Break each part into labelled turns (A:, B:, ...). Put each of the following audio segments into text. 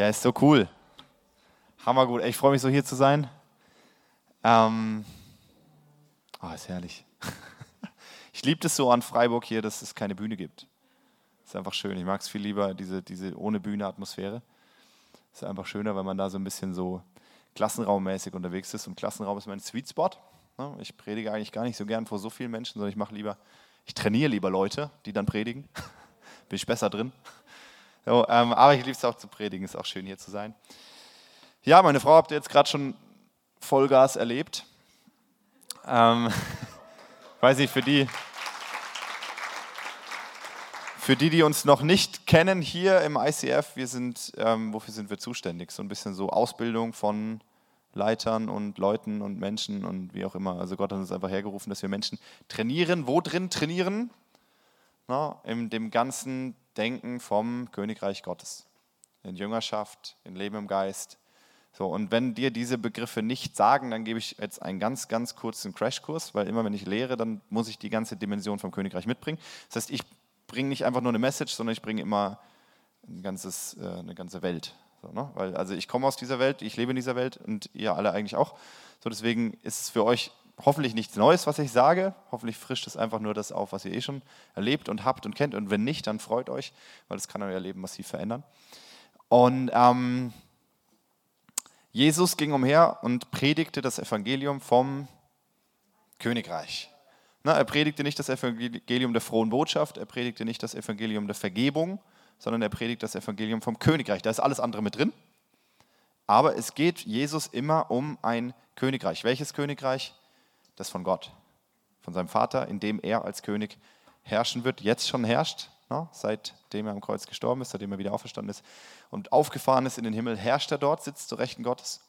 A: Ja, ist so cool. Hammergut. Ich freue mich so hier zu sein. Ähm, oh, ist herrlich. Ich liebe es so an Freiburg hier, dass es keine Bühne gibt. Ist einfach schön. Ich mag es viel lieber, diese, diese ohne Bühne-Atmosphäre. Ist einfach schöner, wenn man da so ein bisschen so klassenraummäßig unterwegs ist. Und Klassenraum ist mein Sweet Spot. Ne? Ich predige eigentlich gar nicht so gern vor so vielen Menschen, sondern ich mache lieber, ich trainiere lieber Leute, die dann predigen. Bin ich besser drin. So, ähm, aber ich liebe es auch zu predigen, ist auch schön hier zu sein. Ja, meine Frau habt ihr jetzt gerade schon Vollgas erlebt. Ähm, weiß nicht, für die, für die, die uns noch nicht kennen hier im ICF, wir sind, ähm, wofür sind wir zuständig? So ein bisschen so Ausbildung von Leitern und Leuten und Menschen und wie auch immer. Also Gott hat uns einfach hergerufen, dass wir Menschen trainieren. Wo drin trainieren? Na, in dem ganzen Denken vom Königreich Gottes. In Jüngerschaft, in Leben im Geist. So, und wenn dir diese Begriffe nicht sagen, dann gebe ich jetzt einen ganz, ganz kurzen Crashkurs, weil immer wenn ich lehre, dann muss ich die ganze Dimension vom Königreich mitbringen. Das heißt, ich bringe nicht einfach nur eine Message, sondern ich bringe immer ein ganzes, äh, eine ganze Welt. So, ne? Weil, also ich komme aus dieser Welt, ich lebe in dieser Welt und ihr alle eigentlich auch. So, deswegen ist es für euch hoffentlich nichts Neues, was ich sage. Hoffentlich frischt es einfach nur das auf, was ihr eh schon erlebt und habt und kennt. Und wenn nicht, dann freut euch, weil es kann euer Leben massiv verändern. Und ähm, Jesus ging umher und predigte das Evangelium vom Königreich. Na, er predigte nicht das Evangelium der frohen Botschaft, er predigte nicht das Evangelium der Vergebung, sondern er predigt das Evangelium vom Königreich. Da ist alles andere mit drin. Aber es geht Jesus immer um ein Königreich. Welches Königreich? Das von Gott, von seinem Vater, in dem er als König herrschen wird, jetzt schon herrscht, ne? seitdem er am Kreuz gestorben ist, seitdem er wieder auferstanden ist und aufgefahren ist in den Himmel, herrscht er dort, sitzt zu Rechten Gottes.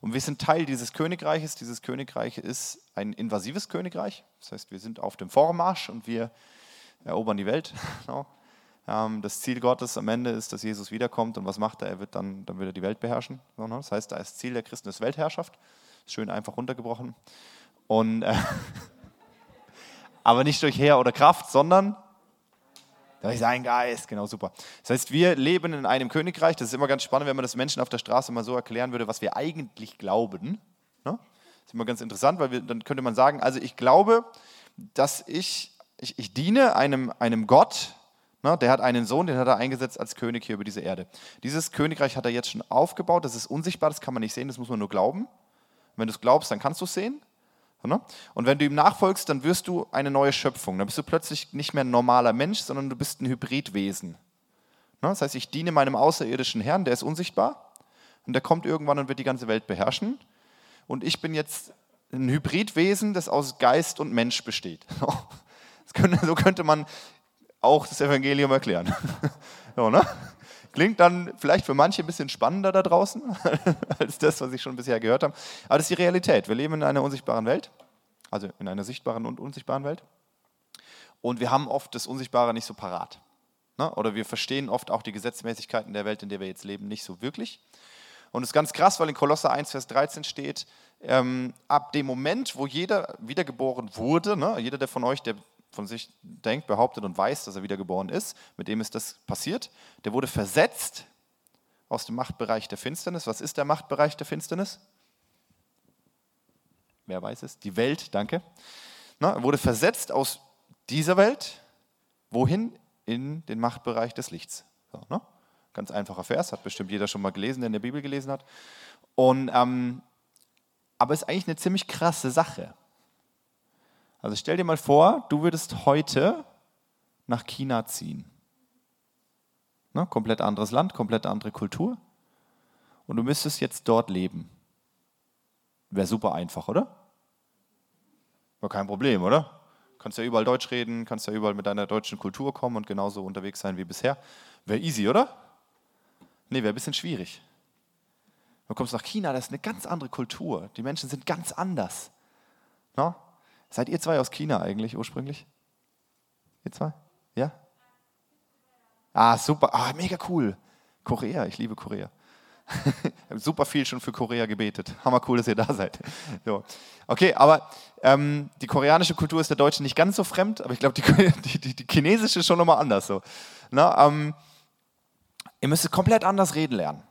A: Und wir sind Teil dieses Königreiches. Dieses Königreich ist ein invasives Königreich. Das heißt, wir sind auf dem Vormarsch und wir erobern die Welt. Ne? Ähm, das Ziel Gottes am Ende ist, dass Jesus wiederkommt. Und was macht er? Er wird dann, dann wird er die Welt beherrschen. Ne? Das heißt, das Ziel der Christen ist Weltherrschaft. Schön einfach runtergebrochen. Und, äh, aber nicht durch Heer oder Kraft, sondern durch seinen Geist. Genau, super. Das heißt, wir leben in einem Königreich. Das ist immer ganz spannend, wenn man das Menschen auf der Straße mal so erklären würde, was wir eigentlich glauben. Ne? Das ist immer ganz interessant, weil wir, dann könnte man sagen, also ich glaube, dass ich, ich, ich diene einem, einem Gott, ne? der hat einen Sohn, den hat er eingesetzt als König hier über diese Erde. Dieses Königreich hat er jetzt schon aufgebaut, das ist unsichtbar, das kann man nicht sehen, das muss man nur glauben. Wenn du es glaubst, dann kannst du es sehen. Ne? Und wenn du ihm nachfolgst, dann wirst du eine neue Schöpfung. Dann bist du plötzlich nicht mehr ein normaler Mensch, sondern du bist ein Hybridwesen. Ne? Das heißt, ich diene meinem außerirdischen Herrn, der ist unsichtbar und der kommt irgendwann und wird die ganze Welt beherrschen. Und ich bin jetzt ein Hybridwesen, das aus Geist und Mensch besteht. so könnte man auch das Evangelium erklären. so, ne? Klingt dann vielleicht für manche ein bisschen spannender da draußen als das, was ich schon bisher gehört habe. Aber das ist die Realität. Wir leben in einer unsichtbaren Welt, also in einer sichtbaren und unsichtbaren Welt. Und wir haben oft das Unsichtbare nicht so parat. Ne? Oder wir verstehen oft auch die Gesetzmäßigkeiten der Welt, in der wir jetzt leben, nicht so wirklich. Und es ist ganz krass, weil in Kolosser 1, Vers 13 steht, ähm, ab dem Moment, wo jeder wiedergeboren wurde, ne, jeder der von euch, der von sich denkt, behauptet und weiß, dass er wiedergeboren ist, mit dem ist das passiert. Der wurde versetzt aus dem Machtbereich der Finsternis. Was ist der Machtbereich der Finsternis? Wer weiß es? Die Welt, danke. Na, er wurde versetzt aus dieser Welt, wohin? In den Machtbereich des Lichts. So, ne? Ganz einfacher Vers, hat bestimmt jeder schon mal gelesen, der in der Bibel gelesen hat. Und, ähm, aber ist eigentlich eine ziemlich krasse Sache. Also stell dir mal vor, du würdest heute nach China ziehen. Ne? Komplett anderes Land, komplett andere Kultur. Und du müsstest jetzt dort leben. Wäre super einfach, oder? War kein Problem, oder? Kannst ja überall Deutsch reden, kannst ja überall mit deiner deutschen Kultur kommen und genauso unterwegs sein wie bisher. Wäre easy, oder? Nee, wäre ein bisschen schwierig. Du kommst nach China, das ist eine ganz andere Kultur. Die Menschen sind ganz anders. No? Seid ihr zwei aus China eigentlich ursprünglich? Ihr zwei? Ja? Ah, super. Ah, mega cool. Korea, ich liebe Korea. super viel schon für Korea gebetet. Hammer cool, dass ihr da seid. So. Okay, aber ähm, die koreanische Kultur ist der Deutschen nicht ganz so fremd, aber ich glaube, die, die, die, chinesische ist schon nochmal anders. So. Na, ähm, ihr müsst komplett anders reden lernen.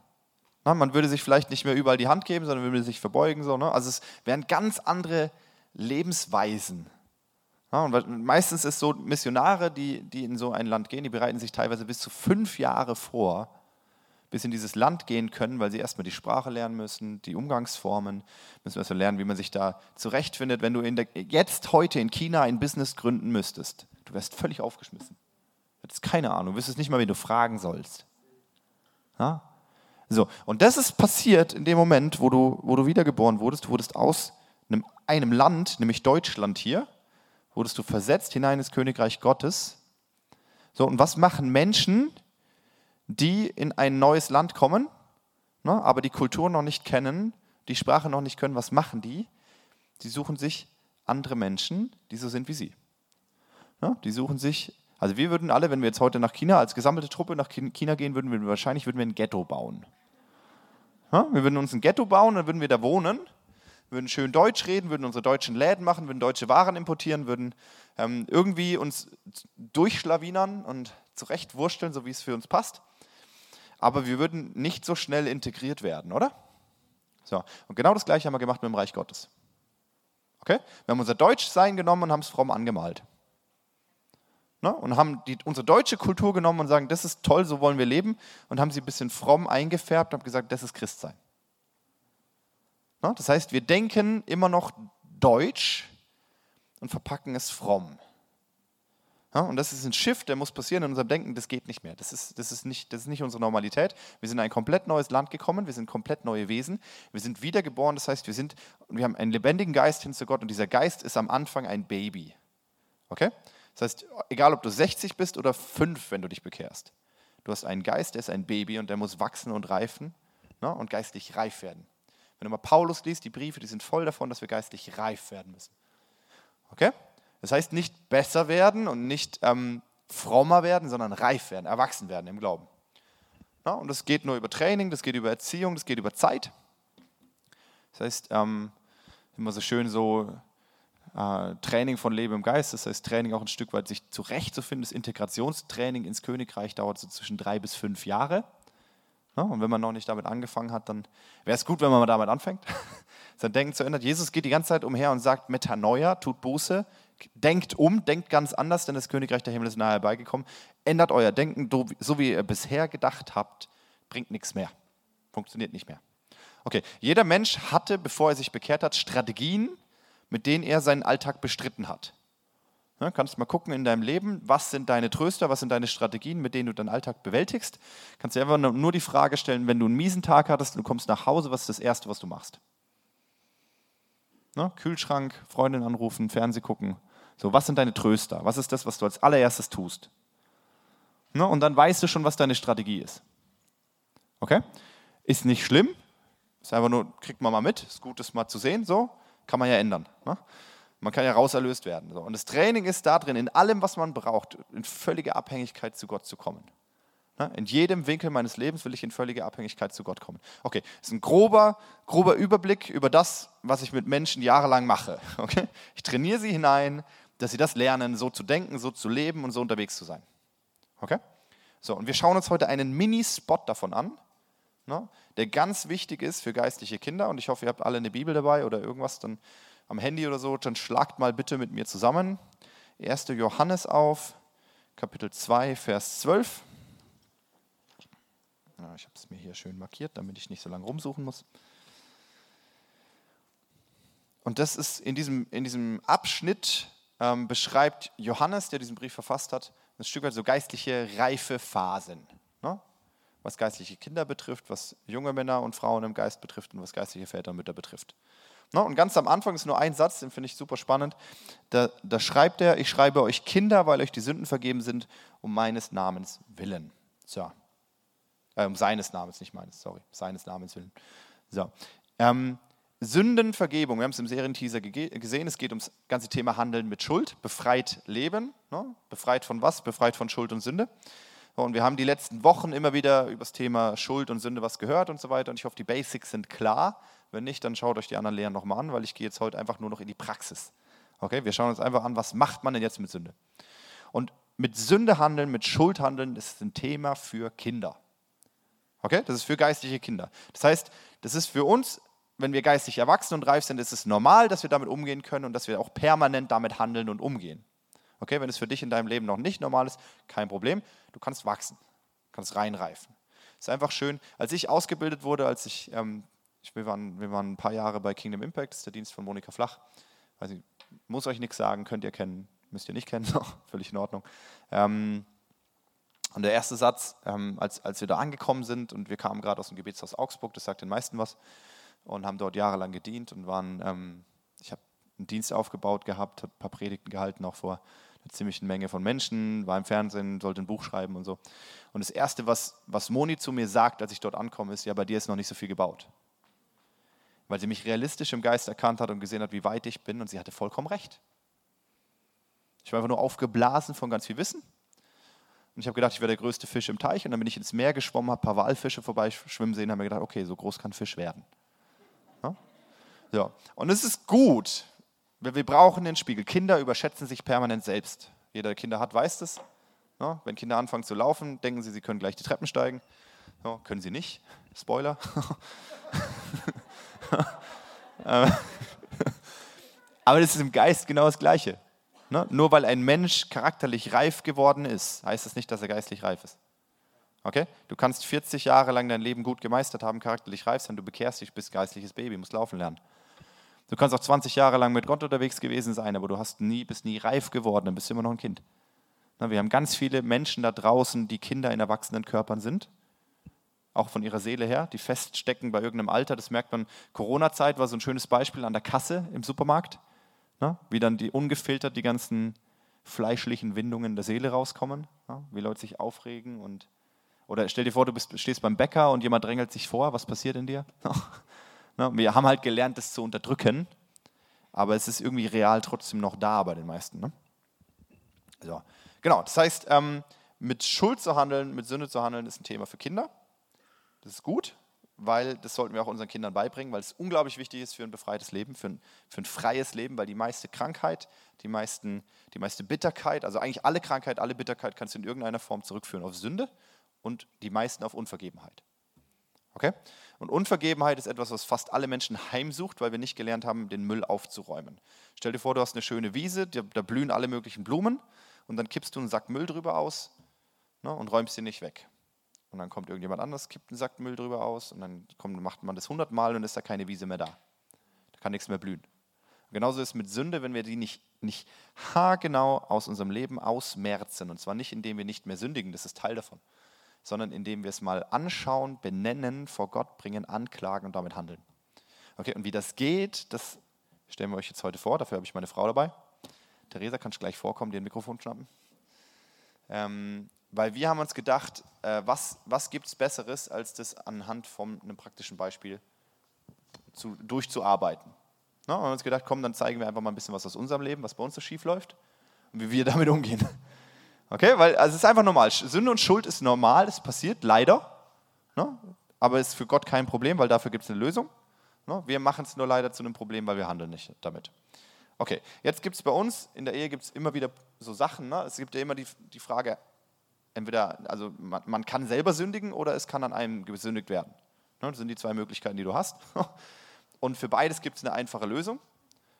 A: Na, man würde sich vielleicht nicht mehr überall die Hand geben, sondern würde sich verbeugen. So, ne? Also es wären ganz andere Lebensweisen. Ja, und meistens ist so, Missionare, die, die in so ein Land gehen, die bereiten sich teilweise bis zu fünf Jahre vor, bis in dieses Land gehen können, weil sie erstmal die Sprache lernen müssen, die Umgangsformen, müssen erstmal lernen, wie man sich da zurechtfindet. Wenn du der, jetzt heute in China ein Business gründen müsstest, du wärst völlig aufgeschmissen. Du hättest keine Ahnung, du wüsstest nicht mal, wen du fragen sollst. Ja? So, und das ist passiert in dem Moment, wo du, wo du wiedergeboren wurdest. Du wurdest aus einem, Land, nämlich Deutschland hier, wurdest du versetzt hinein ins Königreich Gottes. So, und was machen Menschen, die in ein neues Land kommen, ne, aber die Kultur noch nicht kennen, die Sprache noch nicht können? Was machen die? Die suchen sich andere Menschen, die so sind wie sie. Ne, die suchen sich, also wir würden alle, wenn wir jetzt heute nach China als gesammelte Truppe nach China gehen würden, würden wir wahrscheinlich würden wir ein Ghetto bauen. Ne, wir würden uns ein Ghetto bauen, dann würden wir da wohnen würden schön Deutsch reden, würden unsere deutschen Läden machen, würden deutsche Waren importieren, würden ähm, irgendwie uns durchschlawinern und zurechtwursteln, so wie es für uns passt. Aber wir würden nicht so schnell integriert werden, oder? So, und genau das Gleiche haben wir gemacht mit dem Reich Gottes. Okay? Wir haben unser Deutschsein genommen und haben es fromm angemalt. Ne? Und haben die, unsere deutsche Kultur genommen und sagen, das ist toll, so wollen wir leben. Und haben sie ein bisschen fromm eingefärbt und haben gesagt, das ist Christsein. Ne? Das heißt, wir denken immer noch deutsch und verpacken es fromm. Und das ist ein Shift, der muss passieren in unserem Denken, das geht nicht mehr. Das ist, das, ist nicht, das ist nicht unsere Normalität. Wir sind in ein komplett neues Land gekommen, wir sind komplett neue Wesen, wir sind wiedergeboren, das heißt, wir, sind, wir haben einen lebendigen Geist hin zu Gott und dieser Geist ist am Anfang ein Baby. Okay? Das heißt, egal ob du 60 bist oder 5, wenn du dich bekehrst, du hast einen Geist, der ist ein Baby und der muss wachsen und reifen ne, und geistlich reif werden. Wenn du mal Paulus liest, die Briefe, die sind voll davon, dass wir geistlich reif werden müssen. Okay? Das heißt nicht besser werden und nicht ähm, frommer werden, sondern reif werden, erwachsen werden im Glauben. Ja, und das geht nur über Training, das geht über Erziehung, das geht über Zeit. Das heißt, ähm, immer so schön so äh, Training von Leben im Geist, das heißt Training auch ein Stück weit sich zurechtzufinden. Das Integrationstraining ins Königreich dauert so zwischen drei bis fünf Jahre. Ja, und wenn man noch nicht damit angefangen hat, dann wäre es gut, wenn man mal damit anfängt, sein Denken zu ändern. Jesus geht die ganze Zeit umher und sagt, Metanoia, tut Buße, denkt um, denkt ganz anders, denn das Königreich der Himmel ist nahe herbeigekommen. Ändert euer Denken, so wie ihr bisher gedacht habt, bringt nichts mehr. Funktioniert nicht mehr. Okay, jeder Mensch hatte, bevor er sich bekehrt hat, Strategien, mit denen er seinen Alltag bestritten hat. Ja, kannst mal gucken in deinem Leben, was sind deine Tröster, was sind deine Strategien, mit denen du deinen Alltag bewältigst. Kannst dir einfach nur die Frage stellen, wenn du einen miesen Tag hattest und du kommst nach Hause, was ist das Erste, was du machst? Ne? Kühlschrank, Freundin anrufen, Fernseh gucken. So, was sind deine Tröster? Was ist das, was du als allererstes tust? Ne? Und dann weißt du schon, was deine Strategie ist. Okay? Ist nicht schlimm. Ist einfach nur, kriegt man mal mit. Ist gut, das mal zu sehen. So, kann man ja ändern. Ne? Man kann ja rauserlöst werden. Und das Training ist da drin, in allem, was man braucht, in völlige Abhängigkeit zu Gott zu kommen. In jedem Winkel meines Lebens will ich in völlige Abhängigkeit zu Gott kommen. Okay, das ist ein grober, grober Überblick über das, was ich mit Menschen jahrelang mache. Okay? Ich trainiere sie hinein, dass sie das lernen, so zu denken, so zu leben und so unterwegs zu sein. Okay? So, und wir schauen uns heute einen Mini-Spot davon an, ne, der ganz wichtig ist für geistliche Kinder. Und ich hoffe, ihr habt alle eine Bibel dabei oder irgendwas, dann am Handy oder so, dann schlagt mal bitte mit mir zusammen 1. Johannes auf, Kapitel 2, Vers 12. Ja, ich habe es mir hier schön markiert, damit ich nicht so lange rumsuchen muss. Und das ist in diesem, in diesem Abschnitt ähm, beschreibt Johannes, der diesen Brief verfasst hat, ein Stück weit so geistliche reife Phasen. Ne? Was geistliche Kinder betrifft, was junge Männer und Frauen im Geist betrifft und was geistliche Väter und Mütter betrifft. Ne? Und ganz am Anfang ist nur ein Satz, den finde ich super spannend. Da, da schreibt er, ich schreibe euch Kinder, weil euch die Sünden vergeben sind, um meines Namens willen. So. Äh, um seines Namens, nicht meines, sorry, seines Namens willen. So. Ähm, Sündenvergebung, wir haben es im Serienteaser gesehen, es geht ums ganze Thema Handeln mit Schuld, befreit Leben, ne? befreit von was? Befreit von Schuld und Sünde. Und wir haben die letzten Wochen immer wieder über das Thema Schuld und Sünde was gehört und so weiter. Und ich hoffe, die Basics sind klar. Wenn nicht, dann schaut euch die anderen Lehren nochmal an, weil ich gehe jetzt heute einfach nur noch in die Praxis. Okay, wir schauen uns einfach an, was macht man denn jetzt mit Sünde? Und mit Sünde handeln, mit Schuld handeln, ist ein Thema für Kinder. Okay? Das ist für geistliche Kinder. Das heißt, das ist für uns, wenn wir geistig erwachsen und reif sind, ist es normal, dass wir damit umgehen können und dass wir auch permanent damit handeln und umgehen. Okay, wenn es für dich in deinem Leben noch nicht normal ist, kein Problem. Du kannst wachsen, kannst reinreifen. Ist einfach schön. Als ich ausgebildet wurde, als ich, ähm, ich wir, waren, wir waren ein paar Jahre bei Kingdom Impact, das ist der Dienst von Monika Flach. Also, muss euch nichts sagen, könnt ihr kennen, müsst ihr nicht kennen, völlig in Ordnung. Ähm, und der erste Satz, ähm, als, als wir da angekommen sind und wir kamen gerade aus dem Gebetshaus Augsburg, das sagt den meisten was, und haben dort jahrelang gedient und waren, ähm, ich habe einen Dienst aufgebaut gehabt, habe ein paar Predigten gehalten, auch vor einer ziemlichen Menge von Menschen, war im Fernsehen, sollte ein Buch schreiben und so. Und das Erste, was, was Moni zu mir sagt, als ich dort ankomme, ist, ja, bei dir ist noch nicht so viel gebaut. Weil sie mich realistisch im Geist erkannt hat und gesehen hat, wie weit ich bin und sie hatte vollkommen recht. Ich war einfach nur aufgeblasen von ganz viel Wissen und ich habe gedacht, ich wäre der größte Fisch im Teich. Und dann bin ich ins Meer geschwommen, habe ein paar Walfische vorbeischwimmen sehen und habe mir gedacht, okay, so groß kann Fisch werden. Ja? ja. Und es ist gut. Wir brauchen den Spiegel. Kinder überschätzen sich permanent selbst. Jeder, der Kinder hat, weiß das. Wenn Kinder anfangen zu laufen, denken sie, sie können gleich die Treppen steigen. Können sie nicht. Spoiler. Aber das ist im Geist genau das Gleiche. Ne? Nur weil ein Mensch charakterlich reif geworden ist, heißt das nicht, dass er geistlich reif ist. Okay? Du kannst 40 Jahre lang dein Leben gut gemeistert haben, charakterlich reif sein, du bekehrst dich, bist geistliches Baby, musst laufen lernen. Du kannst auch 20 Jahre lang mit Gott unterwegs gewesen sein, aber du hast nie, bist nie reif geworden, dann bist du immer noch ein Kind. Wir haben ganz viele Menschen da draußen, die Kinder in erwachsenen Körpern sind, auch von ihrer Seele her, die feststecken bei irgendeinem Alter. Das merkt man, Corona-Zeit war so ein schönes Beispiel an der Kasse im Supermarkt. Wie dann die ungefiltert die ganzen fleischlichen Windungen der Seele rauskommen, wie Leute sich aufregen und oder stell dir vor, du bist, stehst beim Bäcker und jemand drängelt sich vor, was passiert in dir? ne? Wir haben halt gelernt, das zu unterdrücken, aber es ist irgendwie real trotzdem noch da bei den meisten. Ne? So. Genau, das heißt, ähm, mit Schuld zu handeln, mit Sünde zu handeln, ist ein Thema für Kinder. Das ist gut weil das sollten wir auch unseren Kindern beibringen, weil es unglaublich wichtig ist für ein befreites Leben, für ein, für ein freies Leben, weil die meiste Krankheit, die, meisten, die meiste Bitterkeit, also eigentlich alle Krankheit, alle Bitterkeit kannst du in irgendeiner Form zurückführen auf Sünde und die meisten auf Unvergebenheit. Okay? Und Unvergebenheit ist etwas, was fast alle Menschen heimsucht, weil wir nicht gelernt haben, den Müll aufzuräumen. Stell dir vor, du hast eine schöne Wiese, da blühen alle möglichen Blumen und dann kippst du einen Sack Müll drüber aus ne, und räumst ihn nicht weg. Und dann kommt irgendjemand anders, kippt einen Sack Müll drüber aus und dann kommt, macht man das hundertmal und ist da keine Wiese mehr da. Da kann nichts mehr blühen. Genauso ist es mit Sünde, wenn wir die nicht, nicht haargenau aus unserem Leben ausmerzen. Und zwar nicht, indem wir nicht mehr sündigen, das ist Teil davon, sondern indem wir es mal anschauen, benennen, vor Gott bringen, anklagen und damit handeln. Okay, und wie das geht, das stellen wir euch jetzt heute vor. Dafür habe ich meine Frau dabei. Theresa, kannst du gleich vorkommen, dir ein Mikrofon schnappen? Ähm, weil wir haben uns gedacht, äh, was, was gibt es Besseres, als das anhand von einem praktischen Beispiel zu, durchzuarbeiten. Ne? Und haben uns gedacht, komm, dann zeigen wir einfach mal ein bisschen was aus unserem Leben, was bei uns so schief läuft und wie wir damit umgehen. Okay, weil also es ist einfach normal. Sünde und Schuld ist normal, es passiert leider, ne? aber es ist für Gott kein Problem, weil dafür gibt es eine Lösung. Ne? Wir machen es nur leider zu einem Problem, weil wir handeln nicht damit. Okay, jetzt gibt es bei uns, in der Ehe gibt es immer wieder so Sachen. Ne? Es gibt ja immer die, die Frage, entweder, also man, man, kann selber sündigen oder es kann an einem gesündigt werden. Ne, das sind die zwei Möglichkeiten, die du hast. Und für beides gibt es eine einfache Lösung.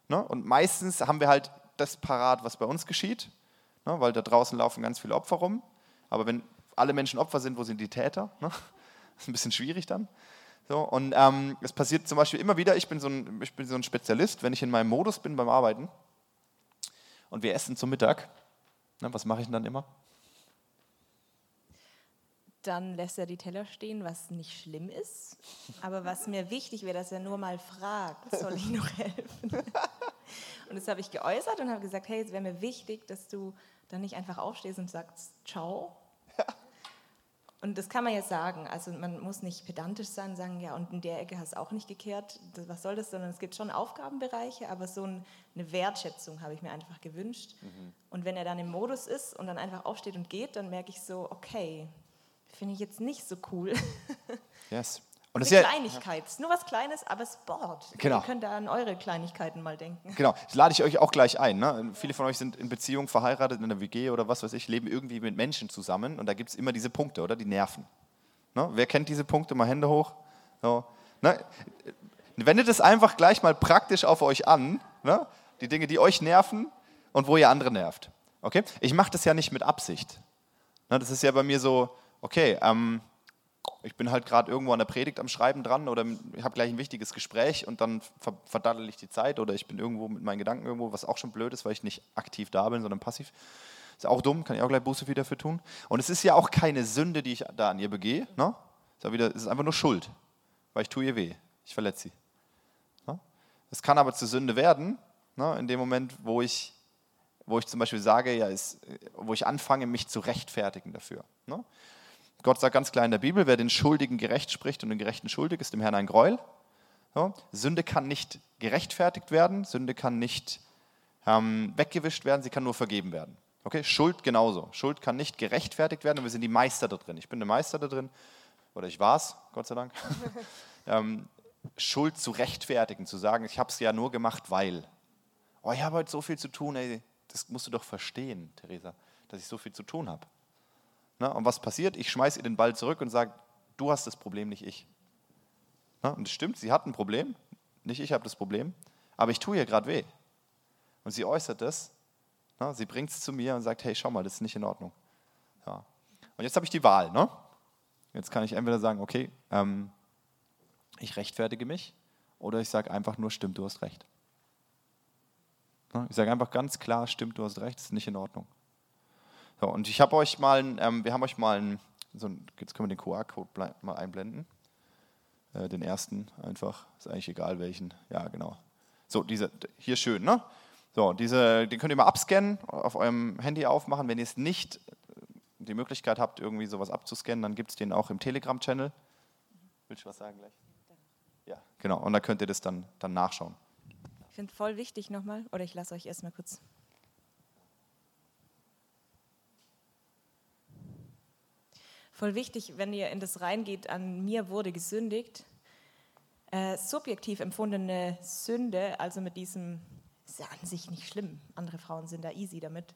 A: Ne? Und meistens haben wir halt das parat, was bei uns geschieht, ne? weil da draußen laufen ganz viele Opfer rum. Aber wenn alle Menschen Opfer sind, wo sind die Täter? Das ist ein bisschen schwierig dann. So, und ähm, es passiert zum Beispiel immer wieder, ich bin, so ein, ich bin so ein Spezialist, wenn ich in meinem Modus bin beim Arbeiten und wir essen zum Mittag, ne, was mache ich denn dann immer?
B: dann lässt er die Teller stehen, was nicht schlimm ist. Aber was mir wichtig wäre, dass er nur mal fragt, soll ich noch helfen? Und das habe ich geäußert und habe gesagt, hey, es wäre mir wichtig, dass du dann nicht einfach aufstehst und sagst, ciao. Und das kann man ja sagen. Also man muss nicht pedantisch sein und sagen, ja, und in der Ecke hast du auch nicht gekehrt. Was soll das? Sondern es gibt schon Aufgabenbereiche, aber so eine Wertschätzung habe ich mir einfach gewünscht. Mhm. Und wenn er dann im Modus ist und dann einfach aufsteht und geht, dann merke ich so, okay, finde ich jetzt nicht so cool.
A: Yes.
B: Und das ist ja, Kleinigkeit, ja. nur was Kleines, aber Sport.
A: Genau.
B: Ihr könnt da an eure Kleinigkeiten mal denken.
A: Genau, das lade ich euch auch gleich ein. Ne? Viele von euch sind in Beziehung, verheiratet, in einer WG oder was weiß ich, leben irgendwie mit Menschen zusammen und da gibt es immer diese Punkte, oder? Die nerven. Ne? Wer kennt diese Punkte? Mal Hände hoch. So. Ne? Wendet es einfach gleich mal praktisch auf euch an. Ne? Die Dinge, die euch nerven und wo ihr andere nervt. Okay? Ich mache das ja nicht mit Absicht. Ne? Das ist ja bei mir so, okay, ähm, ich bin halt gerade irgendwo an der Predigt am Schreiben dran oder ich habe gleich ein wichtiges Gespräch und dann verdaddel ich die Zeit oder ich bin irgendwo mit meinen Gedanken irgendwo, was auch schon blöd ist, weil ich nicht aktiv da bin, sondern passiv. Ist auch dumm, kann ich auch gleich Buße wieder dafür tun. Und es ist ja auch keine Sünde, die ich da an ihr begehe. Ne? Ist wieder, es ist einfach nur Schuld, weil ich tue ihr weh. Ich verletze sie. Ne? Es kann aber zur Sünde werden, ne? in dem Moment, wo ich, wo ich zum Beispiel sage, ja, ist, wo ich anfange, mich zu rechtfertigen dafür. Ne? Gott sagt ganz klar in der Bibel, wer den Schuldigen gerecht spricht und den Gerechten schuldig, ist dem Herrn ein Gräuel. Ja? Sünde kann nicht gerechtfertigt werden, Sünde kann nicht ähm, weggewischt werden, sie kann nur vergeben werden. Okay, Schuld genauso. Schuld kann nicht gerechtfertigt werden und wir sind die Meister da drin. Ich bin der Meister da drin, oder ich war es, Gott sei Dank. ähm, Schuld zu rechtfertigen, zu sagen, ich habe es ja nur gemacht, weil. Oh, ich habe heute so viel zu tun, ey, das musst du doch verstehen, Theresa, dass ich so viel zu tun habe. Na, und was passiert? Ich schmeiße ihr den Ball zurück und sage, du hast das Problem, nicht ich. Na, und es stimmt, sie hat ein Problem, nicht ich habe das Problem, aber ich tue ihr gerade weh. Und sie äußert das na, sie bringt es zu mir und sagt, hey, schau mal, das ist nicht in Ordnung. Ja. Und jetzt habe ich die Wahl. Ne? Jetzt kann ich entweder sagen, okay, ähm, ich rechtfertige mich, oder ich sage einfach nur, stimmt, du hast recht. Ich sage einfach ganz klar, stimmt, du hast recht, das ist nicht in Ordnung. So, und ich habe euch mal, ähm, wir haben euch mal, ein, so ein, jetzt können wir den QR-Code mal einblenden. Äh, den ersten einfach, ist eigentlich egal welchen. Ja, genau. So, diese, hier schön, ne? So, diese, den könnt ihr mal abscannen, auf eurem Handy aufmachen. Wenn ihr es nicht die Möglichkeit habt, irgendwie sowas abzuscannen, dann gibt es den auch im Telegram-Channel. Willst du was sagen gleich? Ja, genau. Und da könnt ihr das dann, dann nachschauen.
B: Ich finde voll wichtig nochmal, oder ich lasse euch erstmal kurz. Voll wichtig, wenn ihr in das reingeht, an mir wurde gesündigt, äh, subjektiv empfundene Sünde, also mit diesem ist ja an sich nicht schlimm. Andere Frauen sind da easy damit.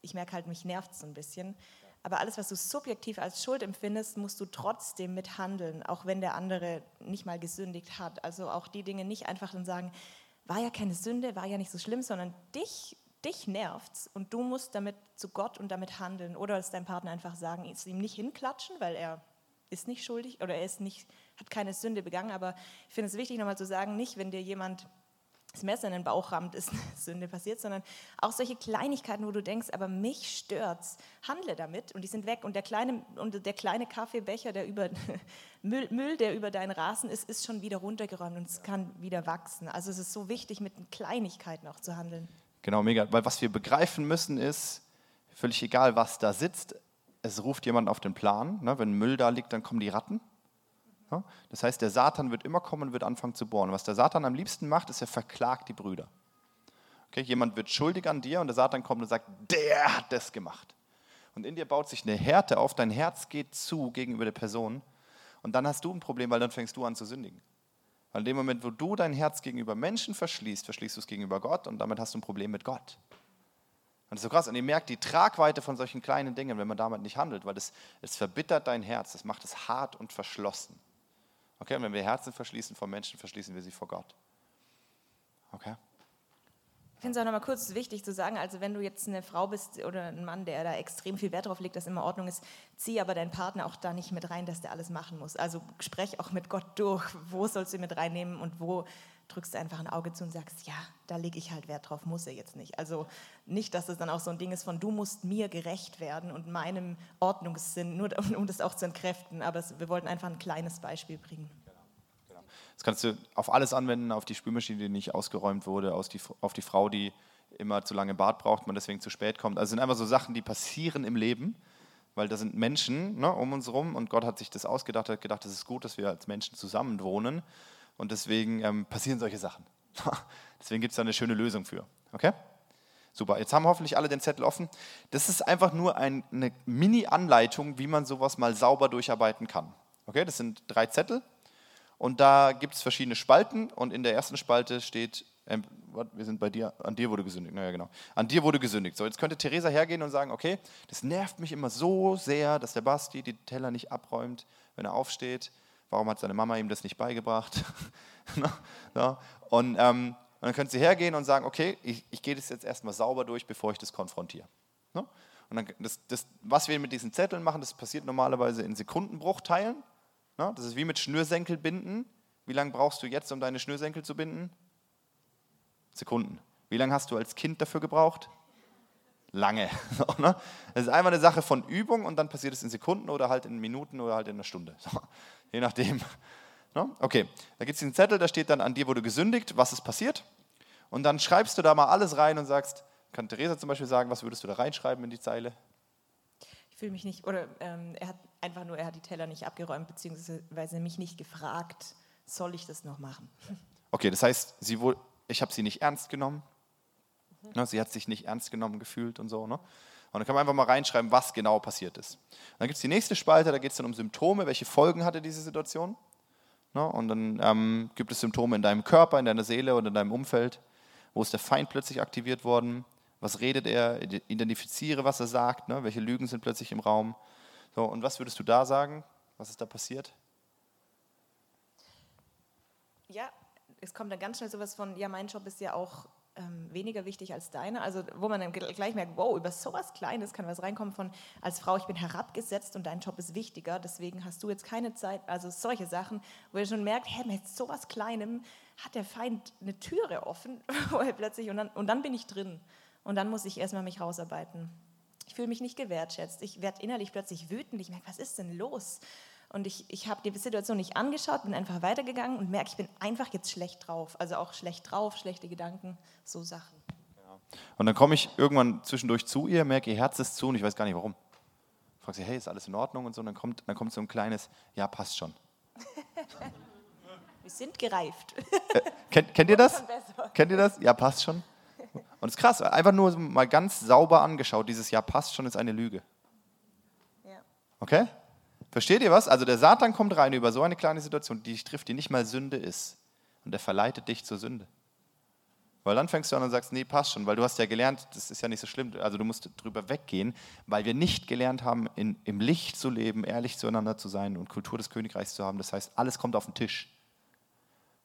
B: Ich merke halt, mich nervt es so ein bisschen. Aber alles, was du subjektiv als Schuld empfindest, musst du trotzdem mithandeln, auch wenn der andere nicht mal gesündigt hat. Also auch die Dinge nicht einfach dann sagen, war ja keine Sünde, war ja nicht so schlimm, sondern dich, dich nervt's und du musst damit zu Gott und damit handeln. Oder ist dein Partner einfach sagen, ist ihm nicht hinklatschen, weil er ist nicht schuldig oder er ist nicht, hat keine Sünde begangen. Aber ich finde es wichtig, nochmal zu sagen, nicht, wenn dir jemand das Messer in den Bauch rammt, ist eine Sünde passiert, sondern auch solche Kleinigkeiten, wo du denkst, aber mich stört's, handle damit und die sind weg und der kleine, und der kleine Kaffeebecher, der über Müll, Müll, der über deinen Rasen ist, ist schon wieder runtergeräumt und es kann wieder wachsen. Also es ist so wichtig, mit Kleinigkeiten auch zu handeln.
A: Genau, mega, weil was wir begreifen müssen ist, völlig egal, was da sitzt, es ruft jemand auf den Plan. Ne? Wenn Müll da liegt, dann kommen die Ratten. Das heißt, der Satan wird immer kommen und wird anfangen zu bohren. Was der Satan am liebsten macht, ist, er verklagt die Brüder. Okay, jemand wird schuldig an dir und der Satan kommt und sagt, der hat das gemacht. Und in dir baut sich eine Härte auf, dein Herz geht zu gegenüber der Person und dann hast du ein Problem, weil dann fängst du an zu sündigen. Weil in dem Moment, wo du dein Herz gegenüber Menschen verschließt, verschließt du es gegenüber Gott und damit hast du ein Problem mit Gott. Und das ist so krass. Und ihr merkt die Tragweite von solchen kleinen Dingen, wenn man damit nicht handelt, weil es, es verbittert dein Herz, es macht es hart und verschlossen. Okay, und wenn wir Herzen verschließen vor Menschen, verschließen wir sie vor Gott. Okay?
B: Ich finde es auch nochmal kurz wichtig zu sagen, also wenn du jetzt eine Frau bist oder ein Mann, der da extrem viel Wert drauf legt, dass immer Ordnung ist, zieh aber deinen Partner auch da nicht mit rein, dass der alles machen muss. Also sprech auch mit Gott durch, wo sollst du ihn mit reinnehmen und wo drückst du einfach ein Auge zu und sagst, ja, da lege ich halt Wert drauf, muss er jetzt nicht. Also nicht, dass es dann auch so ein Ding ist von, du musst mir gerecht werden und meinem Ordnungssinn, nur um, das auch zu entkräften. Aber wir wollten einfach ein kleines Beispiel bringen.
A: Das kannst du auf alles anwenden, auf die Spülmaschine, die nicht ausgeräumt wurde, auf die Frau, die immer zu lange Bad braucht, man deswegen zu spät kommt. Also es sind einfach so Sachen, die passieren im Leben, weil da sind Menschen ne, um uns herum und Gott hat sich das ausgedacht, hat gedacht, es ist gut, dass wir als Menschen zusammen wohnen und deswegen ähm, passieren solche Sachen. deswegen gibt es da eine schöne Lösung für. Okay? Super, jetzt haben hoffentlich alle den Zettel offen. Das ist einfach nur ein, eine Mini-Anleitung, wie man sowas mal sauber durcharbeiten kann. Okay, das sind drei Zettel und da gibt es verschiedene Spalten und in der ersten Spalte steht, ähm, wir sind bei dir, an dir wurde gesündigt. Naja, genau. An dir wurde gesündigt. So, jetzt könnte Theresa hergehen und sagen, okay, das nervt mich immer so sehr, dass der Basti die Teller nicht abräumt, wenn er aufsteht. Warum hat seine Mama ihm das nicht beigebracht? no? und, ähm, und, dann könnte sie hergehen und sagen, okay, ich, ich gehe das jetzt erstmal sauber durch, bevor ich das konfrontiere. No? Und dann, das, das, was wir mit diesen Zetteln machen, das passiert normalerweise in Sekundenbruchteilen. No? Das ist wie mit Schnürsenkel binden. Wie lange brauchst du jetzt, um deine Schnürsenkel zu binden? Sekunden. Wie lange hast du als Kind dafür gebraucht? Lange. Ne? Es ist einfach eine Sache von Übung und dann passiert es in Sekunden oder halt in Minuten oder halt in einer Stunde. Je nachdem. Ne? Okay, da gibt es den Zettel, da steht dann, an dir wurde gesündigt, was ist passiert. Und dann schreibst du da mal alles rein und sagst, kann Theresa zum Beispiel sagen, was würdest du da reinschreiben in die Zeile?
B: Ich fühle mich nicht, oder ähm, er hat einfach nur, er hat die Teller nicht abgeräumt, beziehungsweise mich nicht gefragt, soll ich das noch machen?
A: Okay, das heißt, sie wohl, ich habe sie nicht ernst genommen. Mhm. Ne, sie hat sich nicht ernst genommen gefühlt und so. Ne? Und dann kann man einfach mal reinschreiben, was genau passiert ist. Und dann gibt es die nächste Spalte, da geht es dann um Symptome, welche Folgen hatte diese Situation. Ne? Und dann ähm, gibt es Symptome in deinem Körper, in deiner Seele oder in deinem Umfeld. Wo ist der Feind plötzlich aktiviert worden? Was redet er? Identifiziere, was er sagt. Ne? Welche Lügen sind plötzlich im Raum? So, und was würdest du da sagen? Was ist da passiert?
B: Ja, es kommt dann ganz schnell sowas von, ja, mein Job ist ja auch ähm, weniger wichtig als deine. Also wo man dann gleich merkt, wow, über sowas Kleines kann was reinkommen von, als Frau, ich bin herabgesetzt und dein Job ist wichtiger, deswegen hast du jetzt keine Zeit. Also solche Sachen, wo ihr schon merkt, hey, mit sowas Kleinem hat der Feind eine Türe offen, wo er plötzlich, und dann, und dann bin ich drin. Und dann muss ich erstmal mich rausarbeiten. Ich fühle mich nicht gewertschätzt. Ich werde innerlich plötzlich wütend. Ich merke, was ist denn los? Und ich, ich habe die Situation nicht angeschaut, bin einfach weitergegangen und merke, ich bin einfach jetzt schlecht drauf. Also auch schlecht drauf, schlechte Gedanken, so Sachen.
A: Ja. Und dann komme ich irgendwann zwischendurch zu ihr, merke, ihr Herz ist zu und ich weiß gar nicht warum. Frage sie, hey, ist alles in Ordnung und so. Und dann kommt, dann kommt so ein kleines, ja, passt schon.
B: Wir sind gereift.
A: Äh, kennt, kennt ihr das? Kennt ihr das? Ja, passt schon. Und es ist krass, einfach nur mal ganz sauber angeschaut, dieses Ja, passt schon ist eine Lüge. Okay? Versteht ihr was? Also der Satan kommt rein über so eine kleine Situation, die dich trifft, die nicht mal Sünde ist. Und er verleitet dich zur Sünde. Weil dann fängst du an und sagst, nee, passt schon, weil du hast ja gelernt, das ist ja nicht so schlimm, also du musst drüber weggehen, weil wir nicht gelernt haben, in, im Licht zu leben, ehrlich zueinander zu sein und Kultur des Königreichs zu haben. Das heißt, alles kommt auf den Tisch.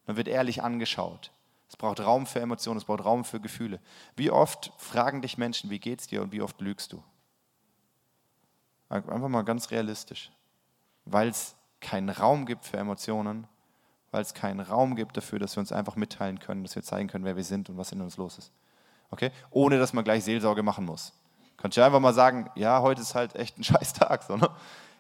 A: Man wird ehrlich angeschaut. Es braucht Raum für Emotionen, es braucht Raum für Gefühle. Wie oft fragen dich Menschen, wie geht's dir und wie oft lügst du? Einfach mal ganz realistisch weil es keinen Raum gibt für Emotionen, weil es keinen Raum gibt dafür, dass wir uns einfach mitteilen können, dass wir zeigen können, wer wir sind und was in uns los ist. Okay? Ohne dass man gleich Seelsorge machen muss. Kannst du einfach mal sagen, ja, heute ist halt echt ein scheiß Tag. So, ne?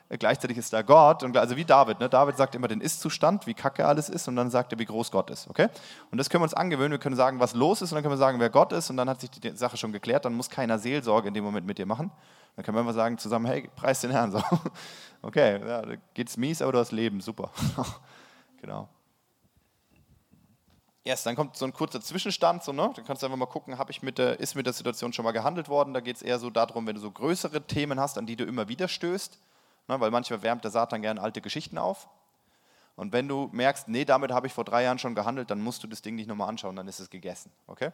A: Gleichzeitig ist da Gott, und also wie David. Ne? David sagt immer den Ist-Zustand, wie kacke alles ist, und dann sagt er, wie groß Gott ist. Okay? Und das können wir uns angewöhnen. Wir können sagen, was los ist, und dann können wir sagen, wer Gott ist, und dann hat sich die Sache schon geklärt. Dann muss keiner Seelsorge in dem Moment mit dir machen. Dann können wir einfach sagen zusammen, hey, preis den Herrn. So. Okay, ja, geht's mies, aber du hast Leben, super. genau. Yes, dann kommt so ein kurzer Zwischenstand, so, ne? dann kannst du einfach mal gucken, ich mit der, ist mit der Situation schon mal gehandelt worden. Da geht es eher so darum, wenn du so größere Themen hast, an die du immer wieder stößt, ne? weil manchmal wärmt der Satan gerne alte Geschichten auf. Und wenn du merkst, nee, damit habe ich vor drei Jahren schon gehandelt, dann musst du das Ding nicht nochmal anschauen, dann ist es gegessen. Okay?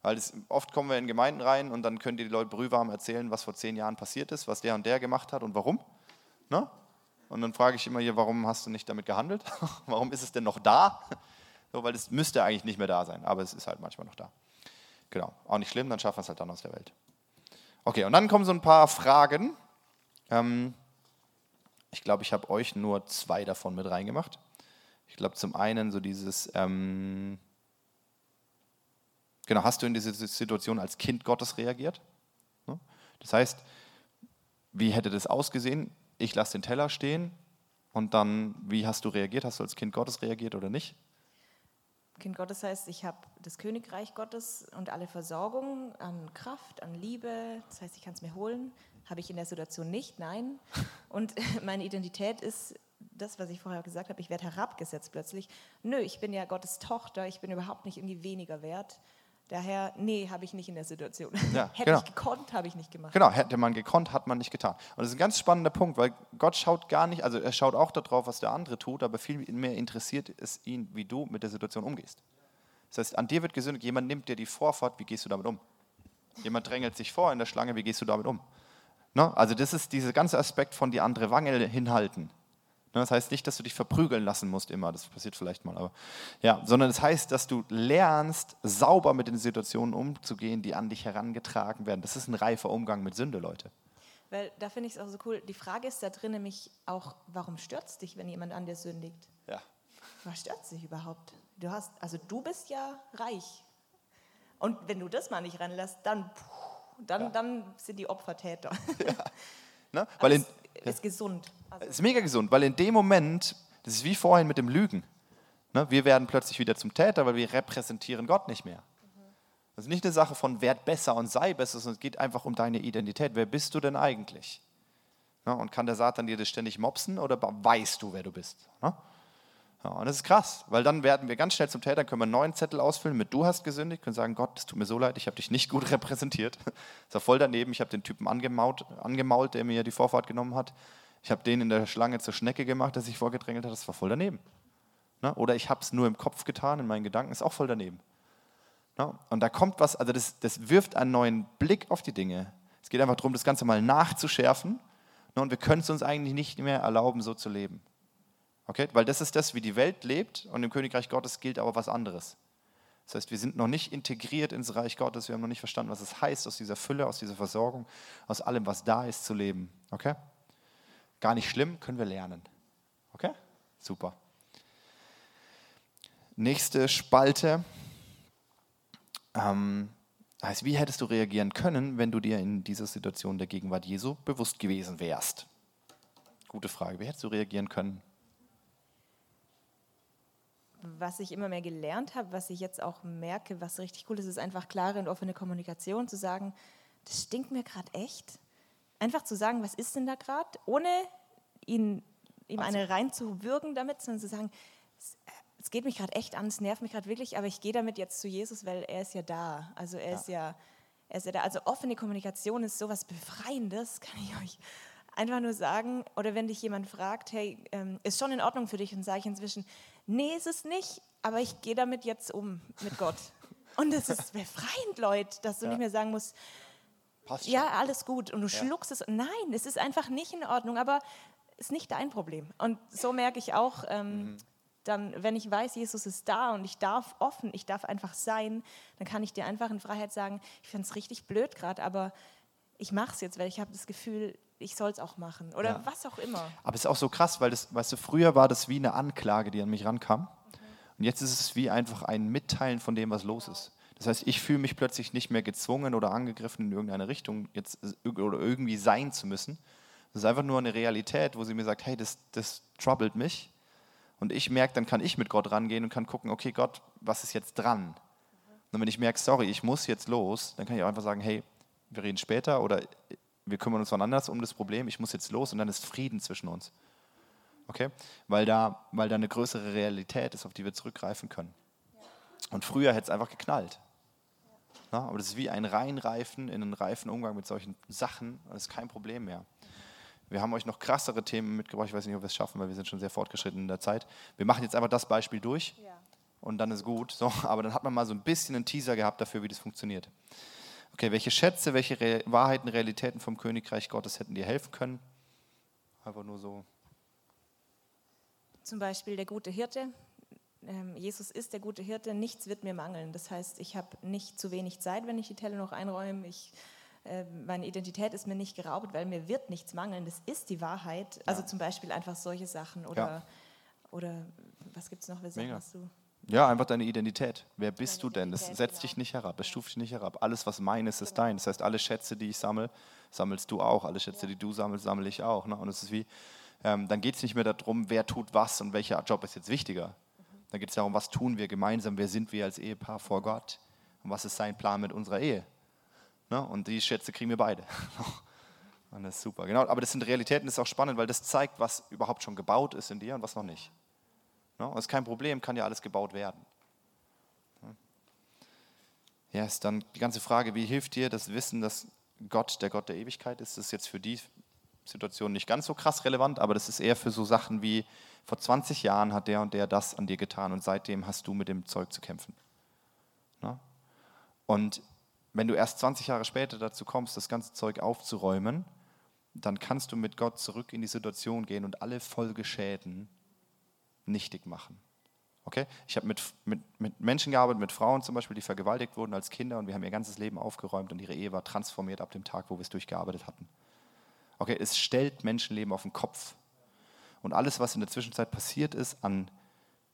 A: Weil das, oft kommen wir in Gemeinden rein und dann können die Leute brühwarm erzählen, was vor zehn Jahren passiert ist, was der und der gemacht hat und warum. Ne? Und dann frage ich immer hier, warum hast du nicht damit gehandelt? warum ist es denn noch da? So, weil es müsste eigentlich nicht mehr da sein, aber es ist halt manchmal noch da. Genau, auch nicht schlimm, dann schaffen wir es halt dann aus der Welt. Okay, und dann kommen so ein paar Fragen. Ähm, ich glaube, ich habe euch nur zwei davon mit reingemacht. Ich glaube, zum einen so dieses, ähm, Genau, hast du in dieser Situation als Kind Gottes reagiert? Ne? Das heißt, wie hätte das ausgesehen? Ich lasse den Teller stehen und dann, wie hast du reagiert? Hast du als Kind Gottes reagiert oder nicht?
B: Kind Gottes heißt, ich habe das Königreich Gottes und alle Versorgung an Kraft, an Liebe. Das heißt, ich kann es mir holen. Habe ich in der Situation nicht, nein. Und meine Identität ist das, was ich vorher gesagt habe, ich werde herabgesetzt plötzlich. Nö, ich bin ja Gottes Tochter, ich bin überhaupt nicht irgendwie weniger wert. Daher, nee, habe ich nicht in der Situation. Ja, Hätte genau. ich gekonnt, habe ich nicht gemacht.
A: Genau, hätte man gekonnt, hat man nicht getan. Und das ist ein ganz spannender Punkt, weil Gott schaut gar nicht, also er schaut auch darauf, was der andere tut, aber viel mehr interessiert es ihn, wie du mit der Situation umgehst. Das heißt, an dir wird gesündigt, jemand nimmt dir die Vorfahrt, wie gehst du damit um? Jemand drängelt sich vor in der Schlange, wie gehst du damit um? Ne? Also das ist dieser ganze Aspekt von die andere Wange hinhalten. Ne? Das heißt nicht, dass du dich verprügeln lassen musst immer, das passiert vielleicht mal, aber ja, sondern es das heißt, dass du lernst, sauber mit den Situationen umzugehen, die an dich herangetragen werden. Das ist ein reifer Umgang mit Sünde, Leute.
B: Weil da finde ich es auch so cool. Die Frage ist da drin nämlich auch, warum stört es dich, wenn jemand an dir sündigt?
A: Ja.
B: Was stört es dich überhaupt? Du hast, also du bist ja reich. Und wenn du das mal nicht ranlässt, dann, dann, ja. dann sind die Opfer Täter. Ja.
A: Ne? Weil in,
B: ist gesund.
A: Also ist mega gesund, weil in dem Moment, das ist wie vorhin mit dem Lügen. Ne? Wir werden plötzlich wieder zum Täter, weil wir repräsentieren Gott nicht mehr. Das ist nicht eine Sache von werd besser und sei besser, sondern es geht einfach um deine Identität. Wer bist du denn eigentlich? Ne? Und kann der Satan dir das ständig mopsen oder weißt du, wer du bist? Ne? Ja, und das ist krass, weil dann werden wir ganz schnell zum Täter, können wir einen neuen Zettel ausfüllen mit Du hast gesündigt, können sagen, Gott, es tut mir so leid, ich habe dich nicht gut repräsentiert. Das war voll daneben, ich habe den Typen angemault, angemault, der mir die Vorfahrt genommen hat. Ich habe den in der Schlange zur Schnecke gemacht, der sich vorgedrängelt hat, das war voll daneben. Ne? Oder ich habe es nur im Kopf getan, in meinen Gedanken, ist auch voll daneben. Ne? Und da kommt was, also das, das wirft einen neuen Blick auf die Dinge. Es geht einfach darum, das Ganze mal nachzuschärfen. Ne? Und wir können es uns eigentlich nicht mehr erlauben, so zu leben. Okay? Weil das ist das, wie die Welt lebt und im Königreich Gottes gilt aber was anderes. Das heißt, wir sind noch nicht integriert ins Reich Gottes, wir haben noch nicht verstanden, was es heißt, aus dieser Fülle, aus dieser Versorgung, aus allem, was da ist, zu leben. Okay? Gar nicht schlimm, können wir lernen. Okay? Super. Nächste Spalte. Ähm, heißt, wie hättest du reagieren können, wenn du dir in dieser Situation der Gegenwart Jesu bewusst gewesen wärst? Gute Frage. Wie hättest du reagieren können?
B: Was ich immer mehr gelernt habe, was ich jetzt auch merke, was richtig cool ist, ist einfach klare und offene Kommunikation, zu sagen, das stinkt mir gerade echt. Einfach zu sagen, was ist denn da gerade, ohne ihn, ihm also. eine reinzuwürgen damit, sondern zu sagen, es geht mich gerade echt an, es nervt mich gerade wirklich, aber ich gehe damit jetzt zu Jesus, weil er ist ja da. Also er ja. ist ja, er ist ja da. Also offene Kommunikation ist sowas Befreiendes, kann ich euch einfach nur sagen. Oder wenn dich jemand fragt, hey, ähm, ist schon in Ordnung für dich, und sage ich inzwischen, nee, ist es nicht, aber ich gehe damit jetzt um mit Gott. Und es ist befreiend, Leute, dass du ja. nicht mehr sagen musst, Passt ja, alles gut. Und du ja. schluckst es. Nein, es ist einfach nicht in Ordnung, aber es ist nicht dein Problem. Und so merke ich auch, ähm, mhm. dann, wenn ich weiß, Jesus ist da und ich darf offen, ich darf einfach sein, dann kann ich dir einfach in Freiheit sagen, ich finde es richtig blöd gerade, aber ich mache es jetzt, weil ich habe das Gefühl, ich soll es auch machen oder ja. was auch immer.
A: Aber es ist auch so krass, weil das, weißt du, früher war das wie eine Anklage, die an mich rankam. Mhm. Und jetzt ist es wie einfach ein Mitteilen von dem, was los ist. Das heißt, ich fühle mich plötzlich nicht mehr gezwungen oder angegriffen in irgendeine Richtung jetzt oder irgendwie sein zu müssen. Das ist einfach nur eine Realität, wo sie mir sagt, hey, das, das troubled mich. Und ich merke, dann kann ich mit Gott rangehen und kann gucken, okay, Gott, was ist jetzt dran? Und wenn ich merke, sorry, ich muss jetzt los, dann kann ich auch einfach sagen, hey, wir reden später oder wir kümmern uns anders um das Problem, ich muss jetzt los und dann ist Frieden zwischen uns. Okay? Weil da, weil da eine größere Realität ist, auf die wir zurückgreifen können. Und früher hätte es einfach geknallt. Na, aber das ist wie ein Reinreifen in einen reifen Umgang mit solchen Sachen. Das ist kein Problem mehr. Wir haben euch noch krassere Themen mitgebracht. Ich weiß nicht, ob wir es schaffen, weil wir sind schon sehr fortgeschritten in der Zeit. Wir machen jetzt einfach das Beispiel durch ja. und dann ist gut. So, aber dann hat man mal so ein bisschen einen Teaser gehabt dafür, wie das funktioniert. Okay, welche Schätze, welche Re Wahrheiten, Realitäten vom Königreich Gottes hätten dir helfen können? Einfach nur so.
B: Zum Beispiel der gute Hirte. Ähm, Jesus ist der gute Hirte, nichts wird mir mangeln. Das heißt, ich habe nicht zu wenig Zeit, wenn ich die Telle noch einräume. Ich, äh, meine Identität ist mir nicht geraubt, weil mir wird nichts mangeln. Das ist die Wahrheit. Also ja. zum Beispiel einfach solche Sachen oder, ja. oder was gibt es noch? Was
A: du? Ja, einfach deine Identität. Wer bist deine du denn? Das setzt genau. dich nicht herab, es stuft dich nicht herab. Alles, was mein ist, ist genau. dein. Das heißt, alle Schätze, die ich sammle, sammelst du auch. Alle Schätze, ja. die du sammelst, sammle ich auch. Ne? Und es ist wie, ähm, dann geht es nicht mehr darum, wer tut was und welcher Job ist jetzt wichtiger. Mhm. Dann geht es darum, was tun wir gemeinsam, wer sind wir als Ehepaar vor Gott und was ist sein Plan mit unserer Ehe. Ne? Und die Schätze kriegen wir beide. und das ist super. Genau, aber das sind Realitäten, das ist auch spannend, weil das zeigt, was überhaupt schon gebaut ist in dir und was noch nicht. Ne? Das ist kein Problem, kann ja alles gebaut werden. Ja, ist dann die ganze Frage, wie hilft dir das Wissen, dass Gott der Gott der Ewigkeit ist? Das ist jetzt für die Situation nicht ganz so krass relevant, aber das ist eher für so Sachen wie, vor 20 Jahren hat der und der das an dir getan und seitdem hast du mit dem Zeug zu kämpfen. Und wenn du erst 20 Jahre später dazu kommst, das ganze Zeug aufzuräumen, dann kannst du mit Gott zurück in die Situation gehen und alle Folgeschäden nichtig machen. Okay? Ich habe mit, mit, mit Menschen gearbeitet, mit Frauen zum Beispiel, die vergewaltigt wurden als Kinder und wir haben ihr ganzes Leben aufgeräumt und ihre Ehe war transformiert ab dem Tag, wo wir es durchgearbeitet hatten. Okay, es stellt Menschenleben auf den Kopf. Und alles, was in der Zwischenzeit passiert ist an,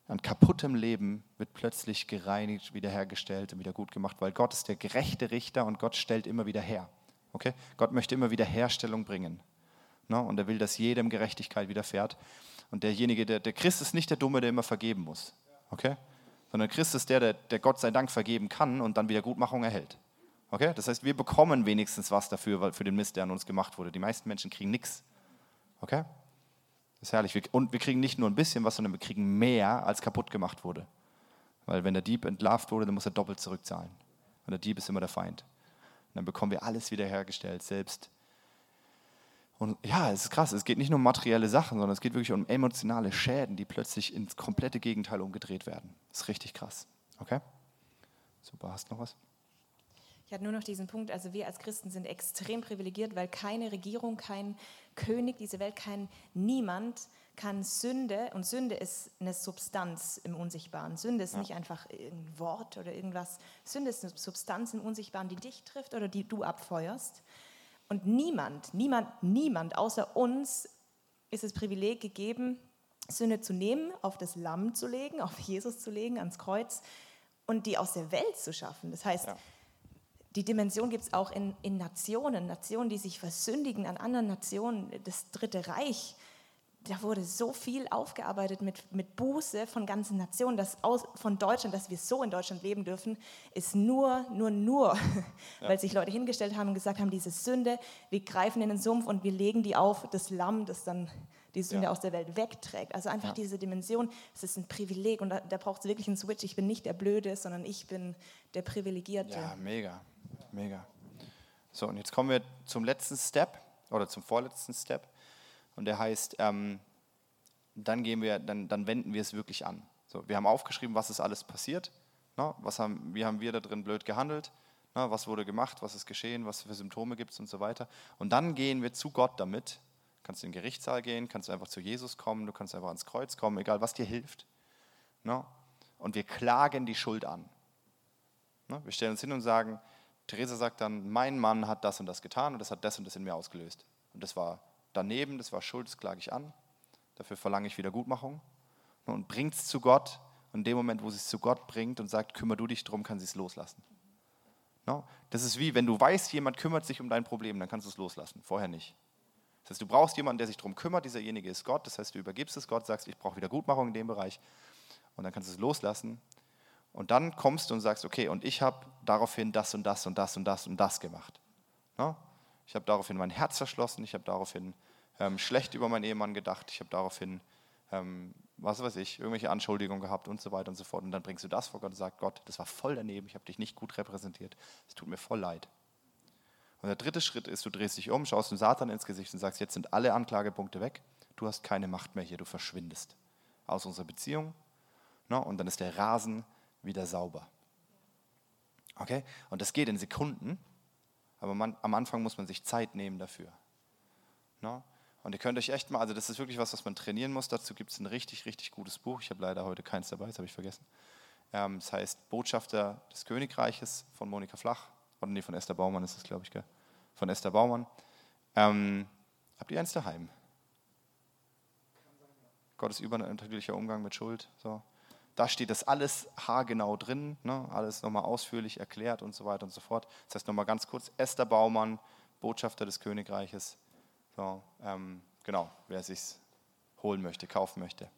A: an kaputtem Leben, wird plötzlich gereinigt, wiederhergestellt und wieder gut gemacht, weil Gott ist der gerechte Richter und Gott stellt immer wieder her. Okay? Gott möchte immer wieder Herstellung bringen. Ne? Und er will, dass jedem Gerechtigkeit widerfährt. Und derjenige, der, der Christ ist nicht der Dumme, der immer vergeben muss. Okay? Sondern Christ ist der, der, der Gott sei Dank vergeben kann und dann wieder Gutmachung erhält. Okay? Das heißt, wir bekommen wenigstens was dafür, für den Mist, der an uns gemacht wurde. Die meisten Menschen kriegen nichts. Okay? Das ist herrlich. Und wir kriegen nicht nur ein bisschen was, sondern wir kriegen mehr, als kaputt gemacht wurde. Weil wenn der Dieb entlarvt wurde, dann muss er doppelt zurückzahlen. Und der Dieb ist immer der Feind. Und dann bekommen wir alles wiederhergestellt, selbst und ja, es ist krass. Es geht nicht nur um materielle Sachen, sondern es geht wirklich um emotionale Schäden, die plötzlich ins komplette Gegenteil umgedreht werden. Das ist richtig krass. Okay? Super, hast du noch was?
B: Ich hatte nur noch diesen Punkt, also wir als Christen sind extrem privilegiert, weil keine Regierung, kein König dieser Welt, kein niemand kann Sünde, und Sünde ist eine Substanz im Unsichtbaren. Sünde ist ja. nicht einfach ein Wort oder irgendwas. Sünde ist eine Substanz im Unsichtbaren, die dich trifft oder die du abfeuerst. Und niemand, niemand, niemand außer uns ist das Privileg gegeben, Sünde zu nehmen, auf das Lamm zu legen, auf Jesus zu legen, ans Kreuz und die aus der Welt zu schaffen. Das heißt, ja. die Dimension gibt es auch in, in Nationen, Nationen, die sich versündigen an anderen Nationen, das Dritte Reich da wurde so viel aufgearbeitet mit, mit Buße von ganzen Nationen, dass aus, von Deutschland, dass wir so in Deutschland leben dürfen, ist nur, nur, nur, ja. weil sich Leute hingestellt haben und gesagt haben, diese Sünde, wir greifen in den Sumpf und wir legen die auf das Lamm, das dann die Sünde ja. aus der Welt wegträgt. Also einfach ja. diese Dimension, es ist ein Privileg und da, da braucht es wirklich einen Switch. Ich bin nicht der Blöde, sondern ich bin der Privilegierte.
A: Ja, mega, mega. So, und jetzt kommen wir zum letzten Step oder zum vorletzten Step. Und der heißt, ähm, dann, gehen wir, dann, dann wenden wir es wirklich an. So, wir haben aufgeschrieben, was ist alles passiert, ne? was haben, wie haben wir da drin blöd gehandelt, ne? was wurde gemacht, was ist geschehen, was für Symptome gibt es und so weiter. Und dann gehen wir zu Gott damit. Kannst in den Gerichtssaal gehen, kannst einfach zu Jesus kommen, du kannst einfach ans Kreuz kommen, egal was dir hilft. Ne? Und wir klagen die Schuld an. Wir stellen uns hin und sagen, Theresa sagt dann, mein Mann hat das und das getan und das hat das und das in mir ausgelöst. Und das war daneben, das war Schuld, das klage ich an. Dafür verlange ich Wiedergutmachung. Und bringt es zu Gott. Und in dem Moment, wo sie es zu Gott bringt und sagt, kümmere du dich drum, kann sie es loslassen. No? Das ist wie, wenn du weißt, jemand kümmert sich um dein Problem, dann kannst du es loslassen. Vorher nicht. Das heißt, du brauchst jemanden, der sich darum kümmert. Dieserjenige ist Gott. Das heißt, du übergibst es Gott, sagst, ich brauche Wiedergutmachung in dem Bereich. Und dann kannst du es loslassen. Und dann kommst du und sagst, okay, und ich habe daraufhin das und das und das und das und das gemacht. No? Ich habe daraufhin mein Herz verschlossen, ich habe daraufhin ähm, schlecht über meinen Ehemann gedacht, ich habe daraufhin, ähm, was weiß ich, irgendwelche Anschuldigungen gehabt und so weiter und so fort. Und dann bringst du das vor Gott und sagst, Gott, das war voll daneben, ich habe dich nicht gut repräsentiert, es tut mir voll leid. Und der dritte Schritt ist, du drehst dich um, schaust dem Satan ins Gesicht und sagst, jetzt sind alle Anklagepunkte weg, du hast keine Macht mehr hier, du verschwindest aus unserer Beziehung. Ne? Und dann ist der Rasen wieder sauber. Okay? Und das geht in Sekunden. Aber man, am Anfang muss man sich Zeit nehmen dafür. No? Und ihr könnt euch echt mal, also das ist wirklich was, was man trainieren muss. Dazu gibt es ein richtig, richtig gutes Buch. Ich habe leider heute keins dabei, das habe ich vergessen. Ähm, das heißt Botschafter des Königreiches von Monika Flach. Oder nee, von Esther Baumann ist es, glaube ich, gell? Von Esther Baumann. Ähm, habt ihr eins daheim? Gottes übernatürlicher Umgang mit Schuld. So. Da steht das alles haargenau drin, ne? alles nochmal ausführlich erklärt und so weiter und so fort. Das heißt nochmal ganz kurz, Esther Baumann, Botschafter des Königreiches. So, ähm, genau, wer es sich holen möchte, kaufen möchte.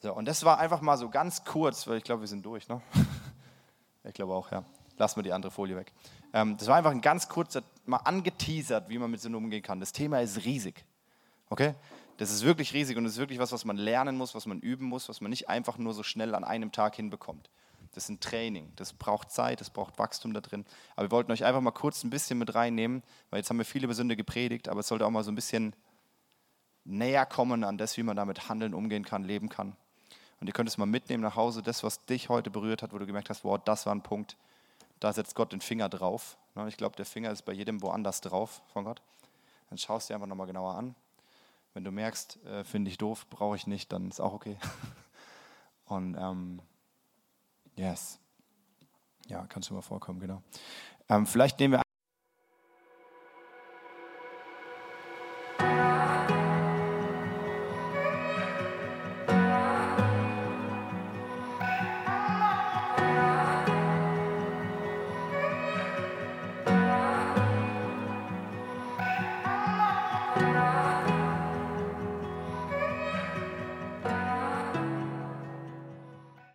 A: So, und das war einfach mal so ganz kurz, weil ich glaube, wir sind durch. Ne? ich glaube auch, ja. Lassen wir die andere Folie weg. Ähm, das war einfach ein ganz kurzer, mal angeteasert, wie man mit Sinn umgehen kann. Das Thema ist riesig. Okay? Das ist wirklich riesig und das ist wirklich was, was man lernen muss, was man üben muss, was man nicht einfach nur so schnell an einem Tag hinbekommt. Das ist ein Training. Das braucht Zeit, das braucht Wachstum da drin. Aber wir wollten euch einfach mal kurz ein bisschen mit reinnehmen, weil jetzt haben wir viel über Sünde gepredigt, aber es sollte auch mal so ein bisschen näher kommen an das, wie man damit handeln, umgehen kann, leben kann. Und ihr könnt es mal mitnehmen nach Hause, das, was dich heute berührt hat, wo du gemerkt hast, wow, das war ein Punkt, da setzt Gott den Finger drauf. Ich glaube, der Finger ist bei jedem woanders drauf von Gott. Dann schaust du dir einfach nochmal genauer an. Wenn du merkst, äh, finde ich doof, brauche ich nicht, dann ist auch okay. Und ähm, Yes. Ja, kann schon mal vorkommen, genau. Ähm, vielleicht nehmen wir